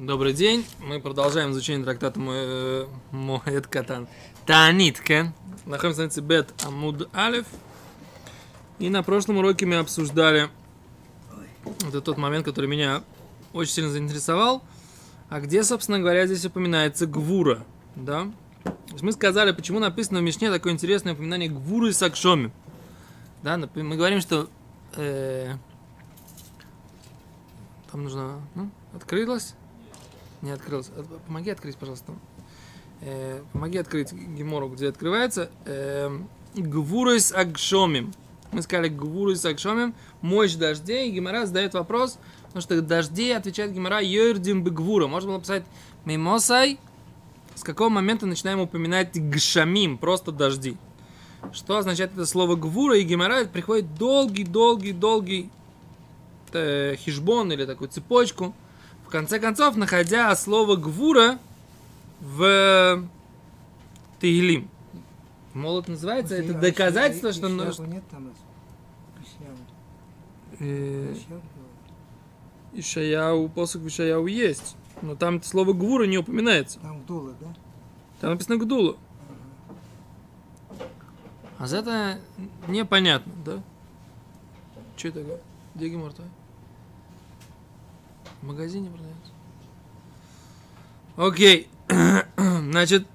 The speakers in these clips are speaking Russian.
Добрый день. Мы продолжаем изучение трактата Мо- Моэд Катан. Таанит, Кен. Находимся на Цибет Амуд Алиф. И на прошлом уроке мы обсуждали это тот момент, который меня очень сильно заинтересовал. А где, собственно говоря, здесь упоминается Гвура, да? Мы сказали, почему написано в Мишне такое интересное упоминание Гвуры с Акшоми. Да, мы говорим, что э, там нужно... Ну, открылось? Не открылось. От- Помоги открыть, пожалуйста. Э, помоги открыть Гемору, где открывается. Э, Гвурис Агшомим. Мы сказали Гвурис Агшомим. Мощь дождей. И задает вопрос, потому что дождей, отвечает Гемора, Йордим Бегвура. Можно было писать Мимосай. С какого момента начинаем упоминать Гшамим, просто дожди. Что означает это слово Гвура? И Гемора приходит долгий-долгий-долгий э, хижбон или такую цепочку, в конце концов, находя слово гвура в Тегелим. Молот называется, это А доказательство, что... Нет там? Э. Ишаяу, посох в Ишаяу есть, но там слово гвура не упоминается. Там Гдула, да? Там написано гдула. А за это непонятно, да? Что это? Где Гемор твой? В магазине продается. Окей. Значит,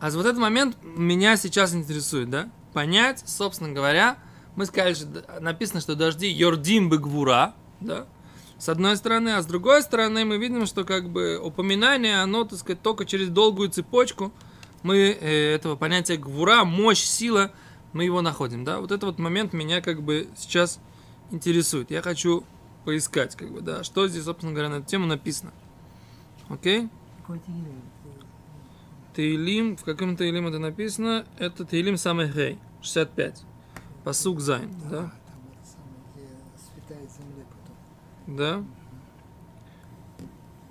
а вот этот момент меня сейчас интересует, да? Понять, собственно говоря, мы сказали, что написано, что дожди Йордим Бегвура, да? С одной стороны, а с другой стороны мы видим, что как бы упоминание, оно, так сказать, только через долгую цепочку мы э, этого понятия гвура, мощь, сила, мы его находим, да? Вот этот вот момент меня как бы сейчас интересует. Я хочу поискать, как бы, да, что здесь, собственно говоря, на эту тему написано. Окей? Тейлим, в каком Тейлим это написано? Это Тейлим самый Хей, 65. Посук Зайн, Да, да? там это самое, где светает земля потом. Да?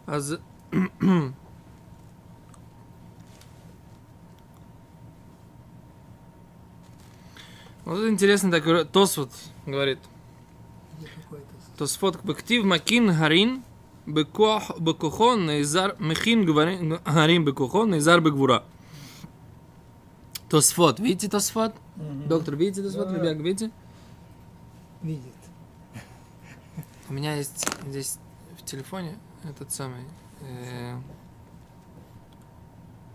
А за- Вот это интересно такой Тосфот говорит. Тосфот бектив макин гарин бекох бекохон нейзар мехин гарин бекохон нейзар бегвура. Тосфот, видите Тосфот? Доктор, видите Тосфот? Да. Ребят, видите? видит. У меня есть здесь в телефоне этот самый э,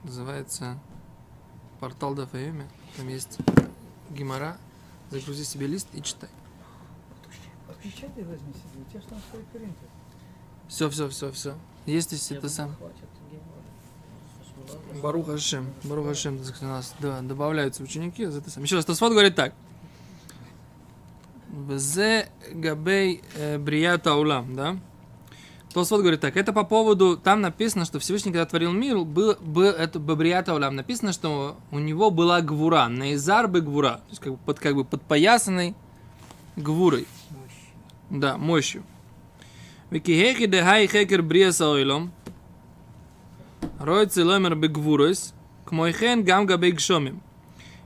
называется портал Дафаюми. Там есть гемора. Загрузи себе лист и читай. Отпечатай возьми себе, у тебя же там свой принтер. Все, все, все, все. Есть здесь это сам. Барух Хашем. Барух сказать, у нас да, добавляются ученики. это сам. Еще раз, Тосфот говорит так. Взе габей э, брията улам, да? Тосфот говорит так, это по поводу, там написано, что Всевышний, когда творил мир, был, был это бабрията улам, написано, что у него была гвура, наизар бы гвура, то есть как бы, под, как бы подпоясанной гвурой. Да, мощью. Де хай хекер бриеса ойлом, рой целомер бегвурос, к мойхен гам габей гшомим.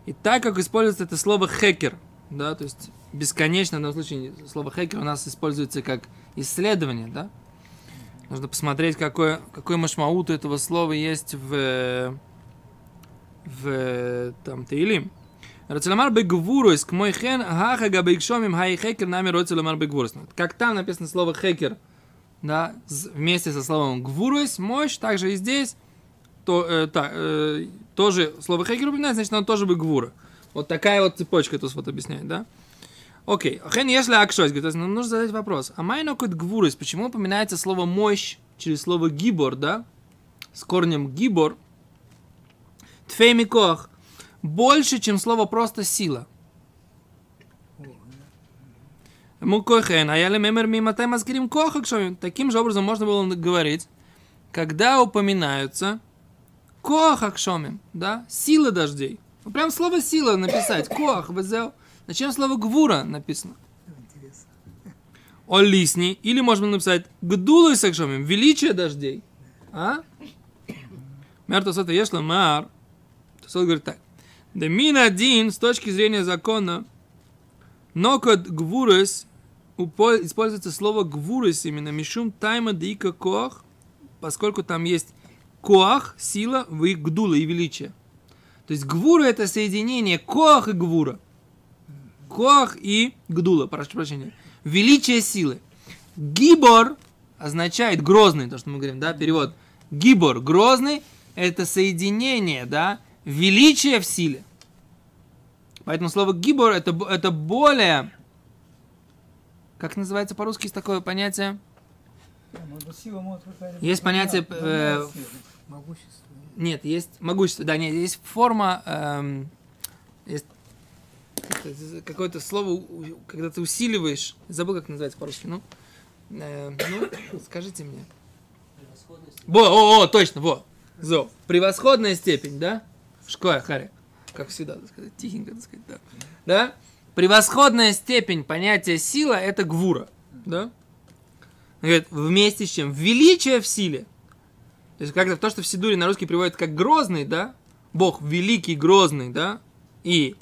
И так как используется это слово хекер, да, то есть бесконечно, в данном случае слово хекер у нас используется как исследование, да, нужно посмотреть, какое, какой машмаут этого слова есть в, в там, Таилим. Рацеламар бегвурус к мой хен хаха габейкшомим хай хекер нами рацеламар бегвурус. Как там написано слово хекер, да, вместе со словом гвурус, мощь, также и здесь, то, э, та- э, тоже слово хекер упоминается, значит, оно тоже бы гвура. Вот такая вот цепочка тут вот объясняет, да? Окей. Хен если акшось, говорит, то есть нам нужно задать вопрос. А майно кот гвурус, почему упоминается слово мощь через слово гибор, да? С корнем гибор. Тфеймикох. Больше, чем слово просто сила. Мукохен, а я мемер миматай маскирим. Таким же образом можно было говорить, когда упоминаются коха кшомим, да, сила дождей. Ну, Прям слово сила написать, кох, везел. Зачем слово гвура написано? О лисни, или можно написать гдулу и сакшомим, величие дождей. А? Мертвос это ешла мар. То говорит так. Да мин один, с точки зрения закона, нокот гвурес используется слово гвурис именно мишум тайма дика коах, поскольку там есть коах, сила, в их гдула и величие. То есть гвура это соединение коах и гвура. Коах и гдула, прошу прощения. Величие силы. Гибор означает грозный, то, что мы говорим, да, перевод. Гибор, грозный, это соединение, да, величия в силе. Поэтому слово гибор это, это более, как называется по-русски, такое понятие? Есть понятие, э. Могущество. Нет, есть могущество, да, нет, есть форма, эм, есть какое-то слово, когда ты усиливаешь, забыл, как называется по-русски, ну, э, ну, скажите мне. Во, о, о, точно, во, зо, превосходная степень, да? Шкоя, Харри, как всегда, так сказать, тихенько, так сказать, да. Да? Превосходная степень понятия сила – это гвура, да? Говорит, вместе с чем? Величие в силе – то есть как-то то, что в Сидуре на русский приводит как грозный, да? Бог великий, грозный, да? И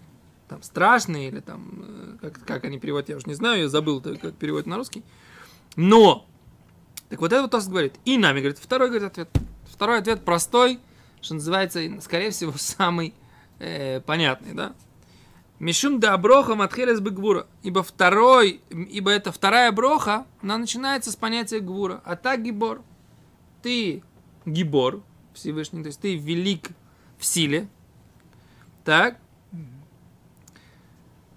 там страшный, или там, э, как, как они переводят, я уже не знаю, я забыл, как переводят на русский. Но, так вот это вот то, что говорит. И нами, говорит, второй, говорит, ответ. Второй ответ простой, что называется, скорее всего, самый э, понятный, да? Мишум да броха матхелес бы гвура. Ибо второй, ибо это вторая броха, она начинается с понятия гвура. А так гибор. Ты гибор, Всевышний, то есть ты велик в силе. Так?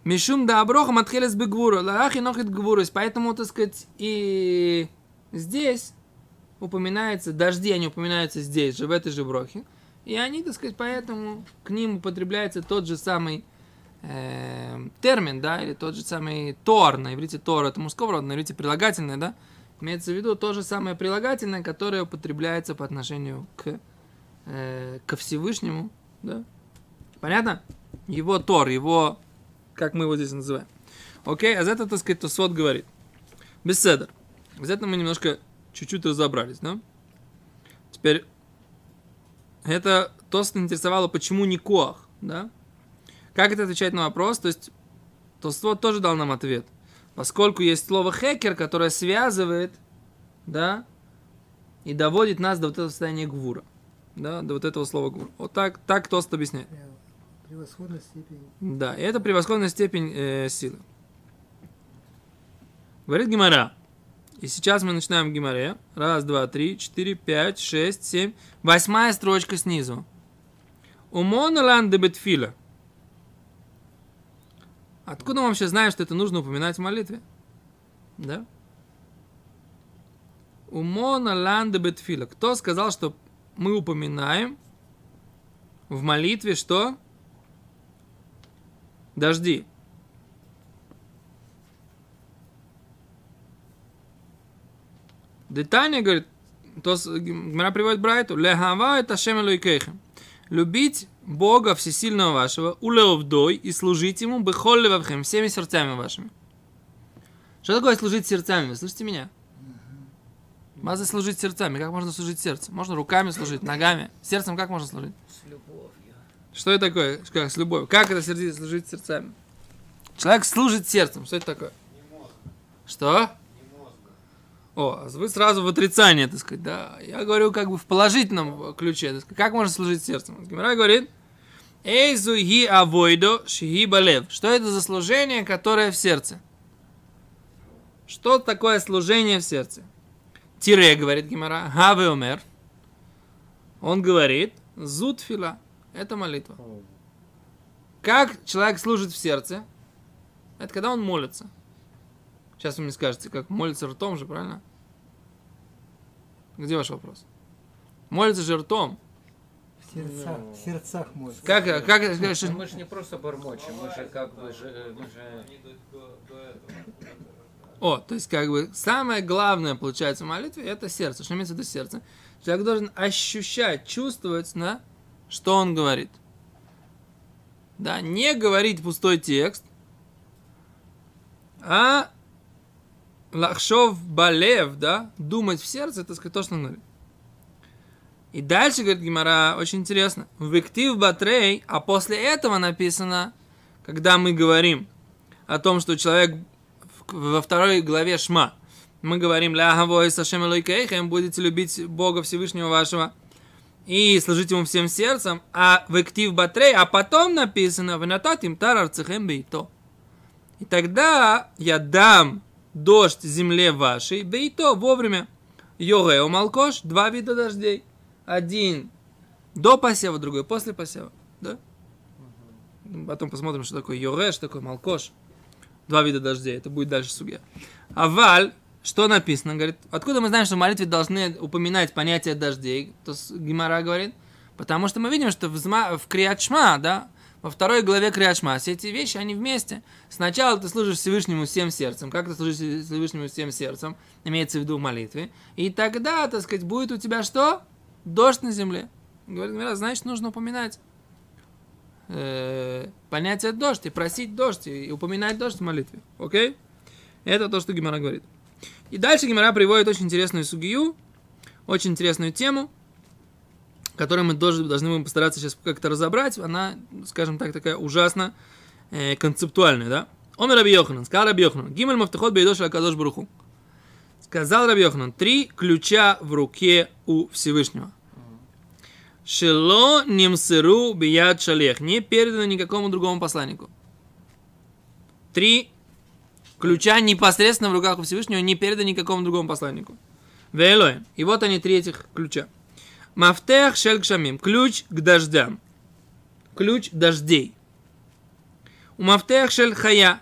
Мишум да аброха матхелес бы гвура. Лахи нохит гвурус. Поэтому, так сказать, и здесь упоминается, дожди, они упоминаются здесь же, в этой же брохе. И они, так сказать, поэтому к ним употребляется тот же самый э, термин, да, или тот же самый тор, на иврите тор, это мужского рода, на иврите прилагательное, да, имеется в виду то же самое прилагательное, которое употребляется по отношению к, э, ко Всевышнему, да. Понятно? Его тор, его, как мы его здесь называем. Окей, а за это, так сказать, Тосфот говорит. Беседер. За это мы немножко чуть-чуть разобрались, да? Теперь, это Тост интересовало, почему не Коах, да? Как это отвечает на вопрос? То есть, Тосфот тоже дал нам ответ. Поскольку есть слово хекер, которое связывает, да, и доводит нас до вот этого состояния гвура. Да, до вот этого слова гвур. Вот так, так Тост объясняет. Превосходная степень. Да, это превосходная степень э, силы. Говорит Гимара. И сейчас мы начинаем в Гимаре. Раз, два, три, четыре, пять, шесть, семь. Восьмая строчка снизу. Умон лан де бетфиля. Откуда мы вообще знаем, что это нужно упоминать в молитве? Да? Умон лан де бетфиля. Кто сказал, что мы упоминаем в молитве что? Дожди. Детание говорит, то Гмара приводит Брайту, лехава это Шем Элойкейхем. Любить Бога Всесильного вашего, улеовдой, и служить Ему бехоль левавхем, всеми сердцами вашими. Что такое служить сердцами? Вы слышите меня? Маза служить сердцами. Как можно служить сердцем? Можно руками служить, ногами. Сердцем как можно служить? С любовью. Что это такое? Как с любовью? Как это сердце служить сердцами? Человек служит сердцем. Что это такое? Что? О, вы сразу в отрицание, так сказать, да. Я говорю как бы в положительном ключе. так сказать. Как можно служить сердцем? Гимара говорит, Эйзу ги авойдо шиги балев. Что это за служение, которое в сердце? Что такое служение в сердце? Тире, говорит Гимара, хаве умер. Он говорит, зутфила. Это молитва. Как человек служит в сердце? Это когда он молится. Сейчас вы мне скажете, как молится ртом же, правильно? Где ваш вопрос? Молится же ртом. В сердцах, в сердцах может. Как, как, как, Ну, мы же не просто бормочем, мы же как бы же, мы же... О, то есть как бы самое главное получается в молитве это сердце. Что имеется в виду сердце? Человек должен ощущать, чувствовать, да, что он говорит. Да, не говорить пустой текст, а лахшов балев, да, думать в сердце, это сказать то, что говорит. И дальше, говорит Гимара, очень интересно. Вектив батрей, а после этого написано, когда мы говорим о том, что человек во второй главе Шма. Мы говорим, «Ля гавой сашем элойкейхем, будете любить Бога Всевышнего вашего и служить ему всем сердцем, а в актив батрей, а потом написано, вы нататим тарар цехем бейто. И тогда я дам дождь земле вашей, бейто, вовремя. Йогео малкош, два вида дождей. Один до посева, другой после посева. Да? Потом посмотрим, что такое йоре, что такое малкош. Два вида дождей. Это будет дальше судья. А валь, что написано? Говорит, откуда мы знаем, что в молитве должны упоминать понятие дождей? То Гимара говорит. Потому что мы видим, что в, в Криачма, да, во второй главе Криачма, все эти вещи, они вместе. Сначала ты служишь Всевышнему всем сердцем. Как ты служишь Всевышнему всем сердцем? Имеется в виду в молитве. И тогда, так сказать, будет у тебя что? Дождь на земле. Говорит, значит, нужно упоминать э, понятие дождь, и просить дождь, и упоминать дождь в молитве. Окей? Это то, что Гимара говорит. И дальше Гимара приводит очень интересную сугию, очень интересную тему, которую мы тоже должны будем постараться сейчас как-то разобрать. Она, скажем так, такая ужасно э, концептуальная, да? Омер Раби Йоханан, сказал Раби Йоханан, Гимель Мафтахот Бейдош Акадош Бруху. Сказал Раби Йоханан, три ключа в руке у Всевышнего. Шело немсеру бияд шалех. Не передано никакому другому посланнику. Три ключа непосредственно в руках у Всевышнего не передано никакому другому посланнику. Вейлоем. И вот они, три этих ключа. Мафтех шель кшамим. Ключ к дождям. Ключ дождей. У мафтех шель хая.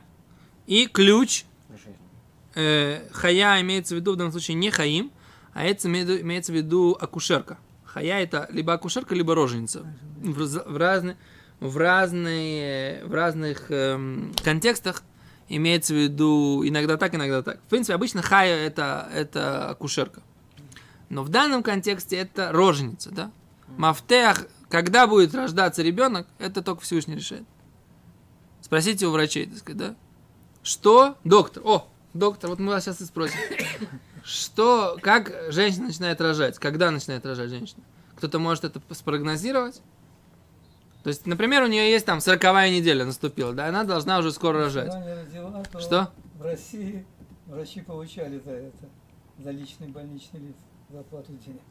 И ключ э, хая имеется в виду в данном случае не хаим, а это имеет- имеется в виду акушерка. Хая это либо акушерка, либо роженица. В, в, разны- в, разные, в разных эм, контекстах имеется в виду иногда так, иногда так. В принципе, обычно хая это, это акушерка. Но в данном контексте это роженица, да? Мафтех, когда будет рождаться ребенок, это только Всевышний решает. Спросите у врачей, так сказать, да? Что? Доктор. О, доктор, вот мы вас сейчас и спросим. Что, как женщина начинает рожать? Когда начинает рожать женщина? Кто-то может это спрогнозировать? То есть, например, у нее есть там 40 неделя наступила, да, она должна уже скоро рожать. Родила, то Что? в России врачи получали за это, за личный больничный лист, за оплату денег.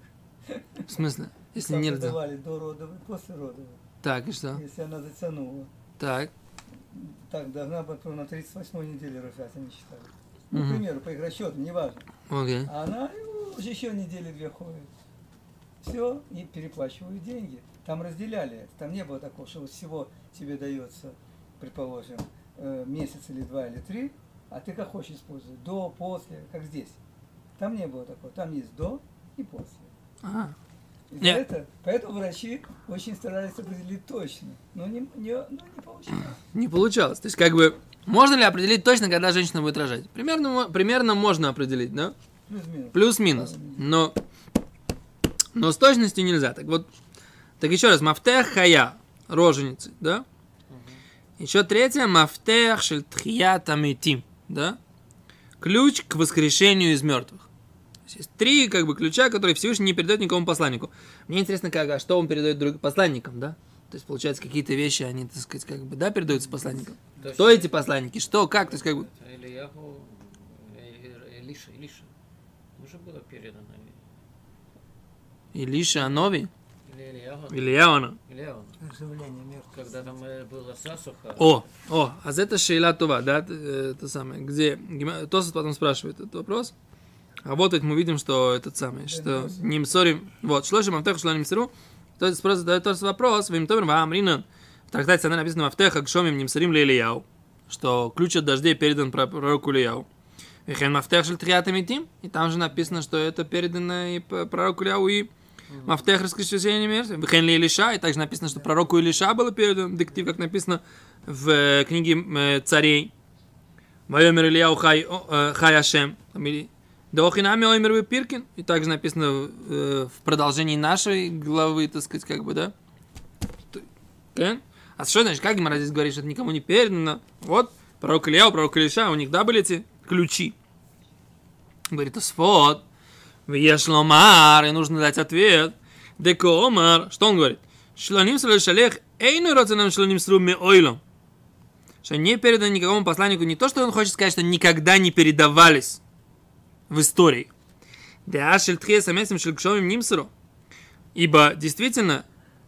В смысле? Если Там не давали до родовой, после родовой. Так, и что? Если она затянула, Так. так должна была на 38 неделе рожать, они считали. Ну, Мгм. к примеру, по их расчетам, неважно. Окей. А она ну, уже еще недели две ходит. Все, и переплачивают деньги. Там разделяли. Там не было такого, что вот всего тебе дается, предположим, э, месяц или два или три, а ты как хочешь использовать. До, после, как здесь. Там не было такого. Там есть до и после. Ага. Нет. это, поэтому врачи очень старались определить точно. Но не, не, но не получилось. Не получалось. То есть, как бы, можно ли определить точно, когда женщина будет рожать? Примерно, примерно можно определить, да? Плюс-минус. Плюс-минус. Но, но с точностью нельзя. Так вот, так еще раз, мафтех хая, роженицы, да? Еще третье, мафтех шель тхият амитим, да? Ключ к воскрешению из мертвых. То есть, три как бы ключа, которые Всевышний не передает никому посланнику. Мне интересно, как, а что он передает другим посланникам, да? То есть, получается, какие-то вещи, они, так сказать, как бы, да, передаются посланникам. То Кто есть эти посланники? Что, как? То есть, как бы, Ильяху, Илиша, Илиша. Уже было передано. Илиша Анови? Ильяона? Мертвых. Когда там э, была засуха. О, о, а это Шейла Това, да, э, это самое, где Тосфот потом спрашивает этот вопрос. А вот мы видим, что этот самый, что Нимсорим, вот, шлоши мамтех шла Нимсору, то есть просто задает тот вопрос, Вим Томер Ваам Ринан, в трактате она написано Мамтех Акшомим Нимсорим Лейлияу, что ключ от дождей передан про- пророку Ильяу. Вихен Мафтех Шель Триат Амитим, и там же написано, что это передано и пророку Ильяу, и Мафтех раскрещения мертвых. Вихен Ли Илиша, и также написано, что пророку Илиша было передано, диктив, как написано в э, книге э, царей. Вайомер Ильяу Хай э, Хай Ашем. Дохинами Оймер Пиркин. И также написано э, в продолжении нашей главы, так сказать, как бы, да? А что значит, как Гимара здесь говорит, что это никому не передано? Вот, пророк Ильяу, пророк Илиша, у них, да, были эти ключи? Говорит, Асфот, Вешломар, и нужно дать ответ. Декомар, что он говорит? Шланим сру шалех, эйну роценам шланим сру ме ойлом. что не переданы никакому посланнику не то, что он хочет сказать, что никогда не передавались в истории. Ибо действительно,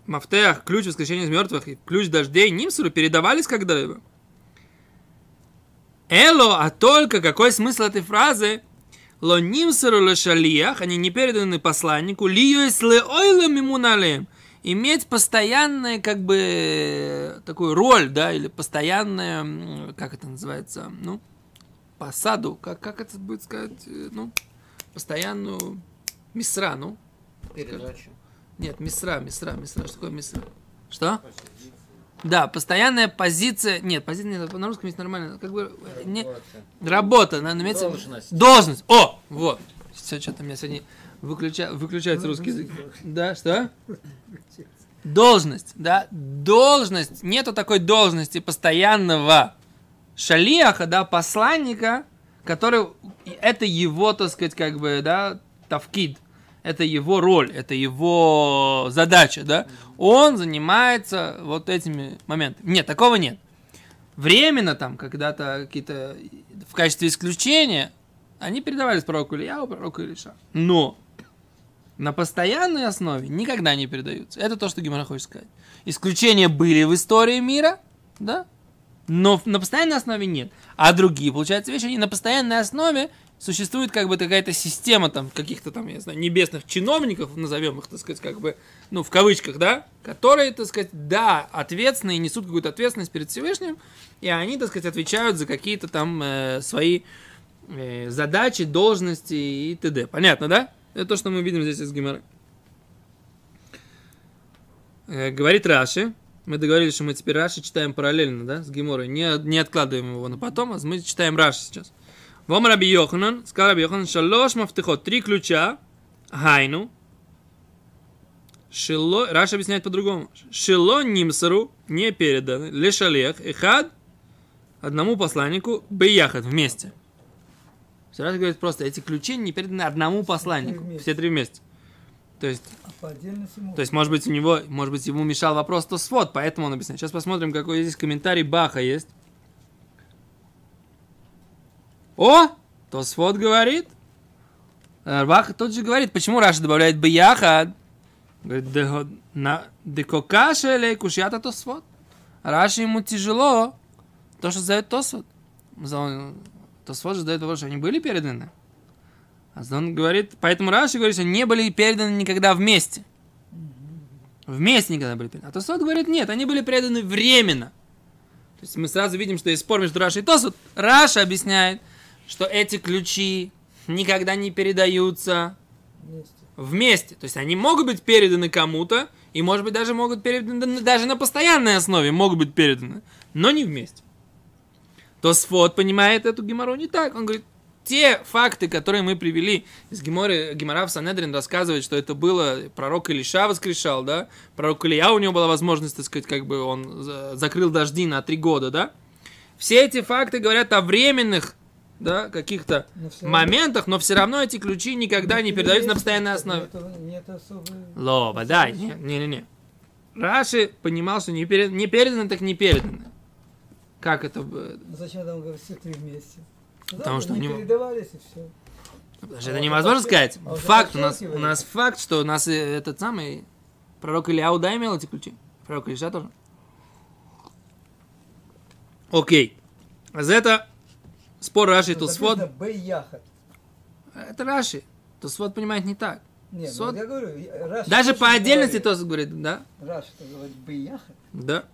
Мафтех, ключ воскрешения из мертвых и ключ дождей Нимсуру передавались когда-либо. Эло, а только какой смысл этой фразы? Ло нимсеру ле шалиях, они не переданы посланнику, лиюэс ле ойлам ему. Иметь постоянную, как бы, такую роль, да, или постоянную, м, как это называется, ну, посаду, как, как это будет сказать, э, ну, постоянную мисра, ну, Передачу. нет, мисра, мисра, мисра. Что такое мисра? Что? Да, постоянная позиция. Нет, позиция нет, на русском есть нормально. Как бы э, не, Вот. работа, надо иметь. Должность. Должность. О, вот. Все, что-то у меня сегодня выключа... выключается русский язык. Да, что? Должность, да, должность. Нету такой должности постоянного шалиаха, да, посланника, который, это его, так сказать, как бы, да, тавкид, это его роль, это его задача, да. Он занимается вот этими моментами. Нет, такого нет. Временно там, когда-то какие-то в качестве исключения, они передавались пророку Ильяу, пророку Илиша. Но на постоянной основе никогда не передаются. Это то, что Гимара хочет сказать. Исключения были в истории мира, да, но на постоянной основе нет. А другие, получается, вещи, они на постоянной основе существует как бы какая-то система там каких-то там, я знаю, небесных чиновников, назовем их, так сказать, как бы, ну, в кавычках, да, которые, так сказать, да, ответственны и несут какую-то ответственность перед Всевышним, и они, так сказать, отвечают за какие-то там э, свои э, задачи, должности и т.д. Понятно, да? Это то, что мы видим здесь из Гимары. Э, говорит Раши. Мы договорились, что мы теперь Раши читаем параллельно, да, с Гиморой. Не, не откладываем его на потом, а мы читаем Раши сейчас. Вам Раби Йоханан, сказал Раби Йоханан, шалош мафтехот, три ключа, гайну, шило, Раша объясняет по-другому. Шило нимсару, не переданы, лешалех, эхад, одному посланнику, бияхат, вместе. Раша говорит просто, эти ключи не переданы одному посланнику, все три вместе. То есть, А по отдельности то есть, может быть, у него, может быть, ему мешал вопрос то свод, поэтому он объясняет. Сейчас посмотрим, какой здесь комментарий Баха есть. О, то свод говорит. Э, Баха тут же говорит, почему Раша добавляет бияхад. Говорит, «Дего- на декокаше или кушьята то свод. Раши ему тяжело, то, что задает Тосфот. Тосфот же задает вопрос, что они были переданы. А он говорит, поэтому Раши говорит, что не были переданы никогда вместе. Вместе никогда были переданы. А Тосфот говорит, нет, они были переданы временно. То есть мы сразу видим, что есть спор между Рашей и Тосфот. Раша объясняет, что эти ключи никогда не передаются Вместе. вместе. То есть они могут быть переданы кому-то, и, может быть, даже могут переданы, даже на постоянной основе могут быть переданы, но не вместе. То Сфот понимает эту гемору не так. Он говорит, те факты, которые мы привели из Геморы, Гемора в Санедрин рассказывает, что это было, пророк Илиша воскрешал, да, пророк Илья, у него была возможность, так сказать, как бы он за- закрыл дожди на три года, да. Все эти факты говорят о временных, да, каких-то моментах, но все равно эти ключи никогда не передаются на постоянной основе. Нет, нет особой... Лова, да, не, не, не, не. Раши понимал, что не, перед, не передано, так не передано. Как это. Зачем там говорить все три вместе? Потому что они передавались и все. Потому А что это невозможно это сказать. а Факт у нас, у нас факт, что у нас э, этот самый пророк Ильяу, да, имел эти ключи? Пророк Илиша тоже? Окей. За это спор Раши и Тосфот. Б яхат. Это Раши. Тосфот понимает не так. Нет, Сот- ну, я говорю, Раши Даже тоже по отдельности. Тос говорит, да? Раши то говорит Б яхат. Да.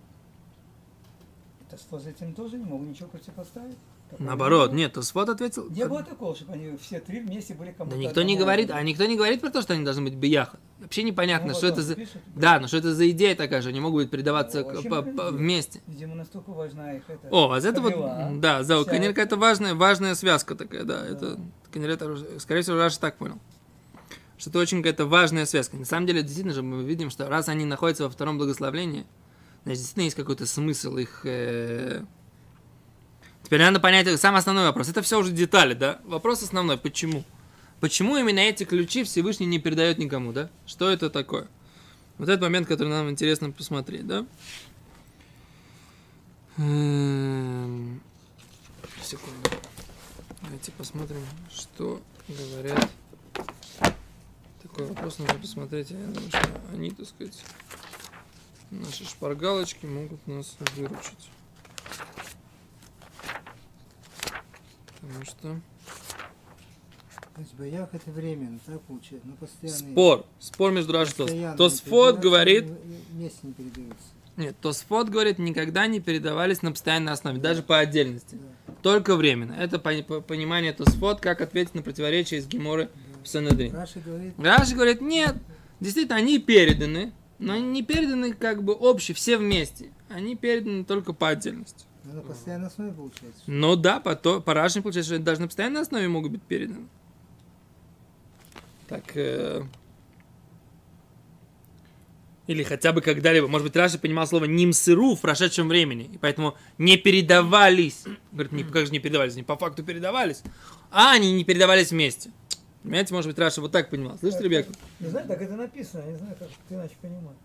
Это с этим тоже не могу ничего противопоставить. Наоборот, нет, Тосфот ответил. Не было такого, чтобы они все три вместе были кому-то. Да никто не говорит, а никто не говорит про то, что они должны быть бияха. Вообще непонятно, Ну, что вот это за... пишет. Да, но что это за идея такая, что они могут Ну, по- по- делают. вместе. Видимо, настолько важна их это. О, а это вот, правила. да, за Канерка это важная, важная связка такая, да, это, Канер это, скорее всего, Раша так понял. Что это очень какая-то важная связка. На самом деле, действительно же, мы видим, что раз они находятся во втором благословлении, значит, действительно есть какой-то смысл их... э, Теперь надо понять самый основной вопрос. Это все уже детали, да? Вопрос основной, почему? Почему именно эти ключи Всевышний не передает никому, да? Что это такое? Вот этот момент, который нам интересно посмотреть, да? Эм, Секунду. Давайте посмотрим, что говорят. Такой вопрос нужно посмотреть. Я думаю, что они, так сказать, наши шпаргалочки могут нас выручить. Потому что... То есть боях это временно, так получается? Ну, постоянно. Спор. Спор между Раши и Тос. Тосфот говорит... Вместе не передаются. Нет, Тосфот говорит, никогда не передавались на постоянной основе, даже по отдельности. Да. Только временно. Это пони- по- понимание Тосфот, как ответить на противоречие из Геморы в Санедрин. Раши говорит, Раши говорит, нет, действительно, они переданы, но они не переданы как бы общие, все вместе. Они переданы только по отдельности. Ну, на постоянной основе получается. Но да, по, то, по Раши получается, что даже на постоянной основе могут быть переданы. Так, э, или хотя бы когда-либо. Может быть, Раши понимал слово «нимсыру» в прошедшем времени, и поэтому не передавались. Говорит, не, как же не передавались? Они по факту передавались, а они не передавались вместе. Понимаете, может быть, Раша вот так понимал. Слышите, Ребека? Не знаю, так это написано, я не знаю, как ты иначе понимаешь.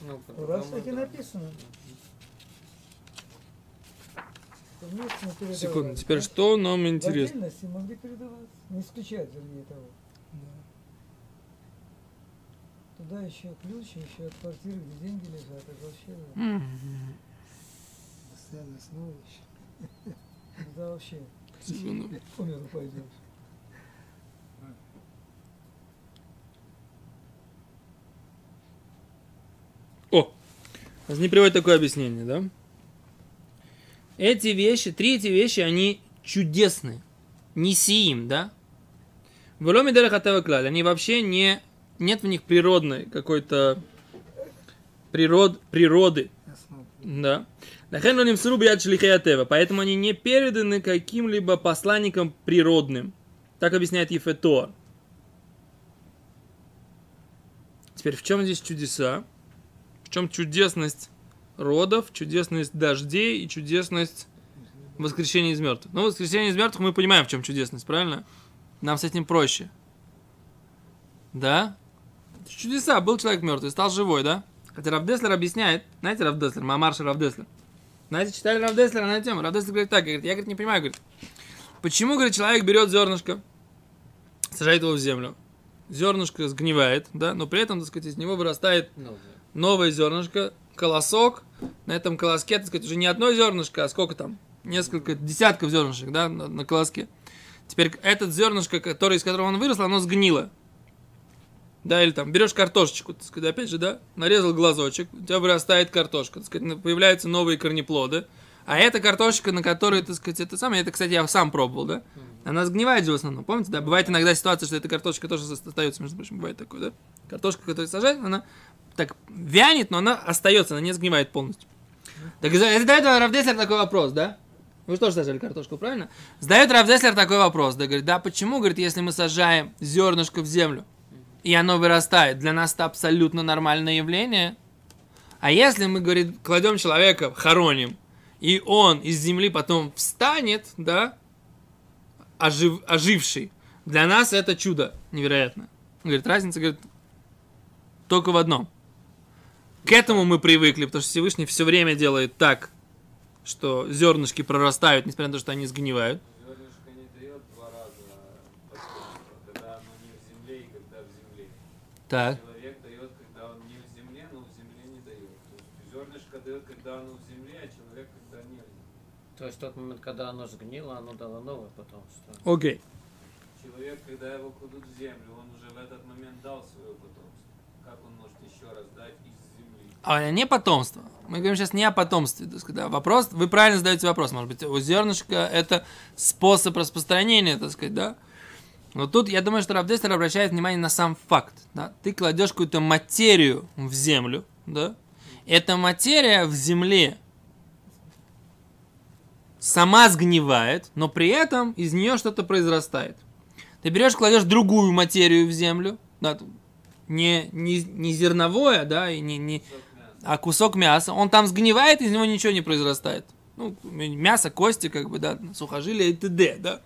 Ну, У таки да. написано. не. Секунду, теперь что нам В интересно? отдельности могли передаваться. Не исключать, вернее, того. Туда еще ключ, еще от квартиры, где деньги лежат. Это вообще, М, Постоянная основа еще. туда вообще секунду. миру пойдешь. О, они приводят такое объяснение, да? Эти вещи, три эти вещи, они чудесные. Не сиим, да? В Ломе Клаль, они вообще не... Нет в них природной какой-то... Природ, природы, да. Лахен лоним сру бияд шлихеятева. Поэтому они не переданы каким-либо посланникам природным. Так объясняет Ефетор. Теперь в чем здесь чудеса? В чем чудесность родов, чудесность дождей и чудесность воскрешения из мертвых? Ну, воскрешение из мертвых мы понимаем, в чем чудесность, правильно? Нам с этим проще. Да? Чудеса. Был человек мертвый, стал живой, да? Хотя Равдеслер объясняет, знаете Равдеслер, Мамарша Равдеслер. Знаете, читали Равдеслера на эту тему? Равдеслер говорит так, говорит, я говорит, не понимаю, говорит, почему, говорит, человек берет зернышко, сажает его в землю, зернышко сгнивает, да, но при этом, так сказать, из него вырастает да. новое зернышко, колосок, на этом колоске, так сказать, уже не одно зернышко, а сколько там? Несколько десятков зернышек, да, на, на колоске. Теперь этот зернышко, который, из которого он вырос, оно сгнило. Да, или там берешь картошечку, так сказать, опять же, да, нарезал глазочек, у тебя вырастает картошка, так сказать, появляются новые корнеплоды. А эта картошечка, на которой, так сказать, это самое, это, кстати, я сам пробовал, да, она сгнивает же в основном, помните, да, бывает иногда ситуация, что эта картошка тоже остается, между прочим, бывает такое, да, картошка, которую сажают, она так вянет, но она остается, она не сгнивает полностью. Так за- задает Равдеслер такой вопрос, да? Вы же тоже сажали картошку, правильно? Задает Равдеслер такой вопрос, да, говорит, да, почему, говорит, если мы сажаем зернышко в землю, и оно вырастает, для нас это абсолютно нормальное явление, а если мы, говорит, кладем человека, хороним, и он из земли потом встанет, да, ожив, оживший, для нас это чудо невероятно. Говорит, разница, говорит, только в одном. К этому мы привыкли, потому что Всевышний все время делает так, что зернышки прорастают, несмотря на то, что они сгнивают. Зернышко не дает два раза потомство, когда оно не в земле и когда в земле. Так. Человек дает, когда он не в земле, но в земле не дает. То есть зернышко дает, когда оно в земле, а человек, когда не в земле. То есть в тот момент, когда оно сгнило, оно дало новое потомство. Окей. Человек, когда его кладут в землю, он уже в этот момент дал свое потомство. Как он может еще раз дать из? А не потомство. Мы говорим сейчас не о потомстве. так сказать, да. Вопрос, вы правильно задаете вопрос. Может быть, у зернышка это способ распространения, так сказать, да? Но тут я думаю, что Равдестер обращает внимание на сам факт. Да? Ты кладешь какую-то материю в землю, да? Эта материя в земле сама сгнивает, но при этом из нее что-то произрастает. Ты берешь, кладешь другую материю в землю, да, не, не, не зерновое, да, и не, не. А кусок мяса, он там сгнивает, из него ничего не произрастает. Ну, мясо, кости, как бы, да, сухожилия и т.д., да.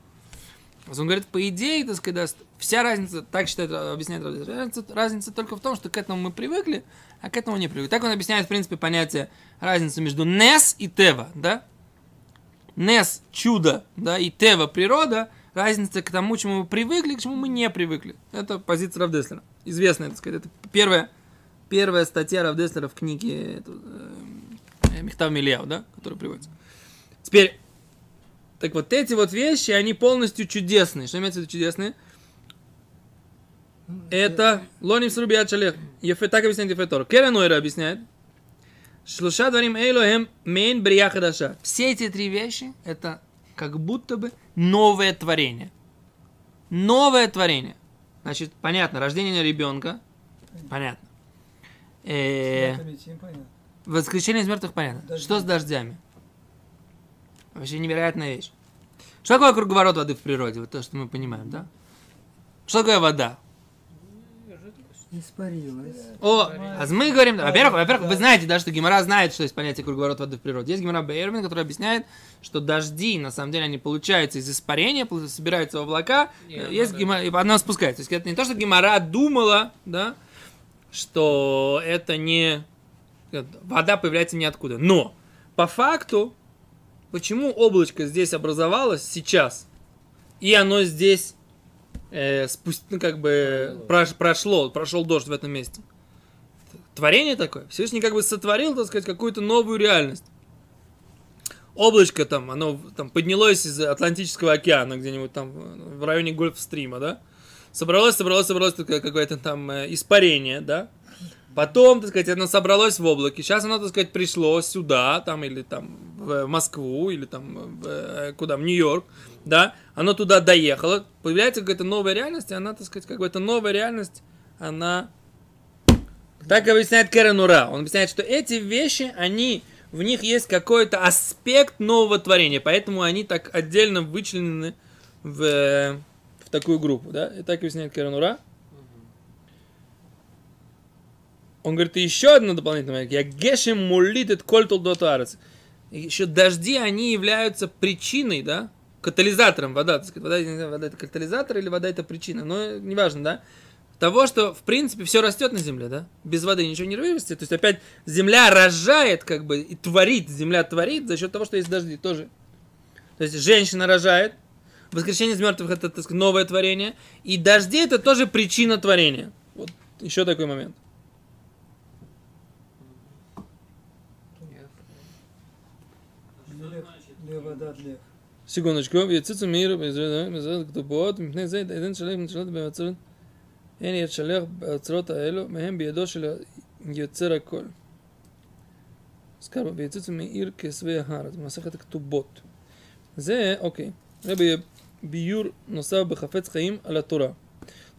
Он говорит, по идее, так сказать, вся разница, так считает, объясняет разница, разница только в том, что к этому мы привыкли, а к этому не привыкли. Так он объясняет, в принципе, понятие разницы между Нес и Тева, да? Нес – чудо, да, и Тева – природа, разница к тому, чему мы привыкли, к чему мы не привыкли. Это позиция Равдеслера. Известная, так сказать, это первая, первая статья Равдеслера в книге эту, э, Мехтав Мильяу, да, которая приводится. Теперь, так вот эти вот вещи, они полностью чудесные. Что имеется в виду чудесные? Это Лоним Срубиат Шалех. Ефе, так объясняет Ефетор. Керен объясняет. Шлуша дворим эйлохем мейн брия хадаша. Все эти три вещи, это как будто бы новое творение. Новое творение. Значит, понятно, рождение ребенка, понятно. Э. Воскрешение из мертвых понятно. Дожди. Что с дождями? Вообще невероятная вещь. Что такое круговорот воды в природе? Вот то, что мы понимаем, да? Что такое вода? Испарилась. О, а мы говорим, Да, во-первых, да, во-первых, да. вы знаете, да, что Гимара знает, что есть понятие круговорот воды в природе. Есть Гимара Бейермин, который объясняет, что дожди, на самом деле, они получаются из испарения, собираются в облака, Не, есть да. Гимара, и одна спускается. То есть это не то, что Гимара думала, да, что это не... Вода появляется ниоткуда. Но, по факту, почему облачко здесь образовалось сейчас, и оно здесь э, спуст- ну, как бы прош- прошло, прошел дождь в этом месте. Творение такое. Всевышний как бы сотворил, так сказать, какую-то новую реальность. Облачко там, оно там поднялось из Атлантического океана, где-нибудь там в районе Гольфстрима, да? Собралось, собралось, собралось какое-то там э, испарение, да? Потом, так сказать, оно собралось в облаке. Сейчас оно, так сказать, пришло сюда, там, или там в Москву, или там в, э, куда, в Нью-Йорк, да? Оно туда доехало. Появляется какая-то новая реальность, и она, так сказать, какая-то новая реальность, она... Так объясняет Кэрен Ура. Он объясняет, что эти вещи, они, в них есть какой-то аспект нового творения, поэтому они так отдельно вычленены в, э, в такую группу, да? И так объясняет Кэрен Ура. Он говорит, и еще одно дополнительное. Я гешем мулит кольтул дотуарец. Еще дожди, они являются причиной, да? Катализатором вода. Вода, вода это катализатор или вода это причина. Но неважно, да? Того, что, в принципе, все растет на земле, да? Без воды ничего не вырастет. То есть, опять, земля рожает, как бы, и творит. Земля творит за счет того, что есть дожди тоже. То есть, женщина рожает. Воскрешение из мертвых это так сказать, новое творение. И дожди это тоже причина творения. Вот еще такой момент. Секундочку. Яцицу мир, кто бот, мне мпней зейд, эден шалех, мчалат бевацрот, эн яд шалех бевацрот аэлу, мехем биедо шеля йоцер аколь. Скарба, яцицу мир, кесве харат, масах это кто бот. Зе, окей. я бы биюр носав бы хафец хаим аля тура.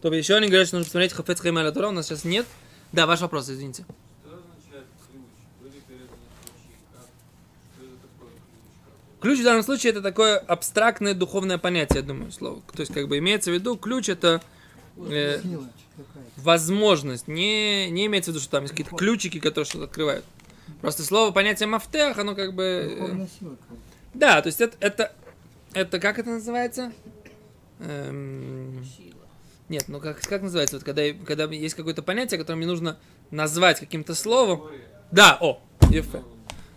То еще они говорят, что нужно посмотреть хафец хаим аля тура, у нас сейчас нет. Да, ваш вопрос, извините. Ключ в данном случае это такое абстрактное духовное понятие, я думаю, слово. То есть, как бы имеется в виду, ключ это э, возможность. Не, не имеется в виду, что там есть какие-то ключики, которые что-то открывают. Просто слово понятие мафтех, оно как бы... Э, да, то есть это, это это как это называется? Эм, нет, ну как, как называется, вот когда, когда есть какое-то понятие, которое мне нужно назвать каким-то словом. Да, о, ефе.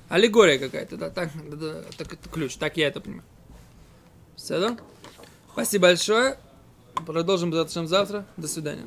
Аллегория какая-то, да, так, да, да, так это ключ, так я это понимаю. Все, да? Спасибо большое. Продолжим завтра. До свидания.